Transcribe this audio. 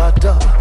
my door.